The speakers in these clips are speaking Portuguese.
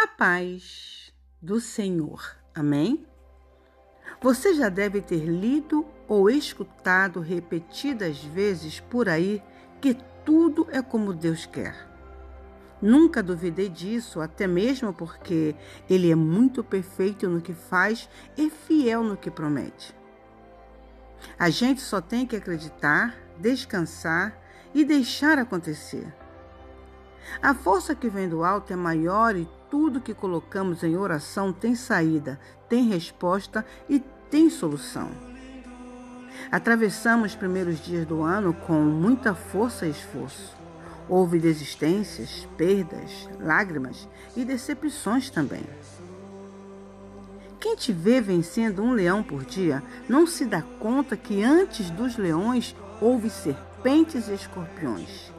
A paz do Senhor. Amém? Você já deve ter lido ou escutado repetidas vezes por aí que tudo é como Deus quer. Nunca duvidei disso, até mesmo porque Ele é muito perfeito no que faz e fiel no que promete. A gente só tem que acreditar, descansar e deixar acontecer. A força que vem do alto é maior e tudo que colocamos em oração tem saída, tem resposta e tem solução. Atravessamos os primeiros dias do ano com muita força e esforço. Houve desistências, perdas, lágrimas e decepções também. Quem te vê vencendo um leão por dia não se dá conta que antes dos leões houve serpentes e escorpiões.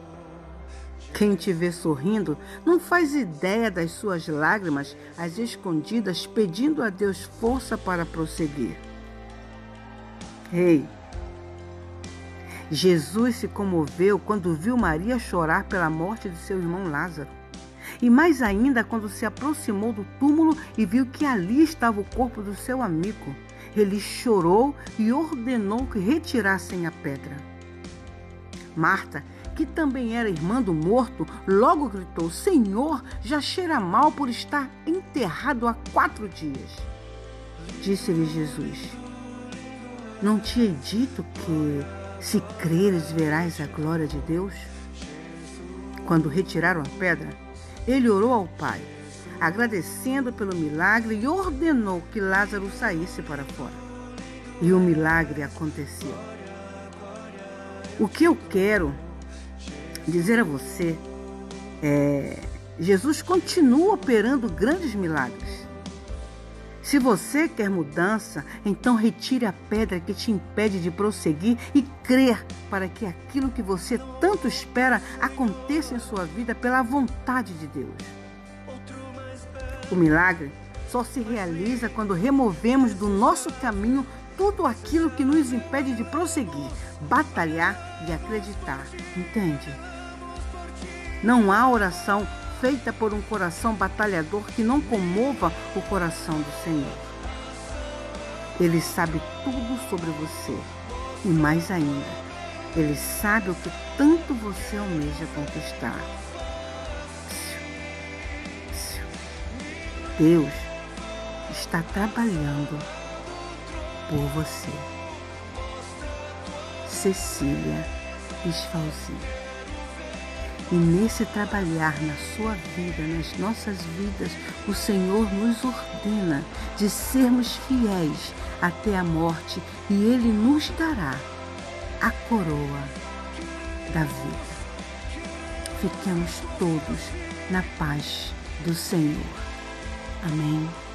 Quem te vê sorrindo não faz ideia das suas lágrimas, as escondidas, pedindo a Deus força para prosseguir. Ei, Jesus se comoveu quando viu Maria chorar pela morte de seu irmão Lázaro. E mais ainda quando se aproximou do túmulo e viu que ali estava o corpo do seu amigo. Ele chorou e ordenou que retirassem a pedra. Marta, que também era irmã do morto, logo gritou: Senhor, já cheira mal por estar enterrado há quatro dias. Disse-lhe Jesus: Não te hei dito que se creres, verás a glória de Deus. Quando retiraram a pedra, ele orou ao Pai, agradecendo pelo milagre e ordenou que Lázaro saísse para fora. E o milagre aconteceu. O que eu quero dizer a você é: Jesus continua operando grandes milagres. Se você quer mudança, então retire a pedra que te impede de prosseguir e crer para que aquilo que você tanto espera aconteça em sua vida pela vontade de Deus. O milagre só se realiza quando removemos do nosso caminho tudo aquilo que nos impede de prosseguir, batalhar e acreditar. Entende? Não há oração feita por um coração batalhador que não comova o coração do Senhor. Ele sabe tudo sobre você e mais ainda, ele sabe o que tanto você almeja conquistar. Deus está trabalhando por você. Cecília Esfalzinho. E nesse trabalhar na sua vida, nas nossas vidas, o Senhor nos ordena de sermos fiéis até a morte e Ele nos dará a coroa da vida. Fiquemos todos na paz do Senhor. Amém.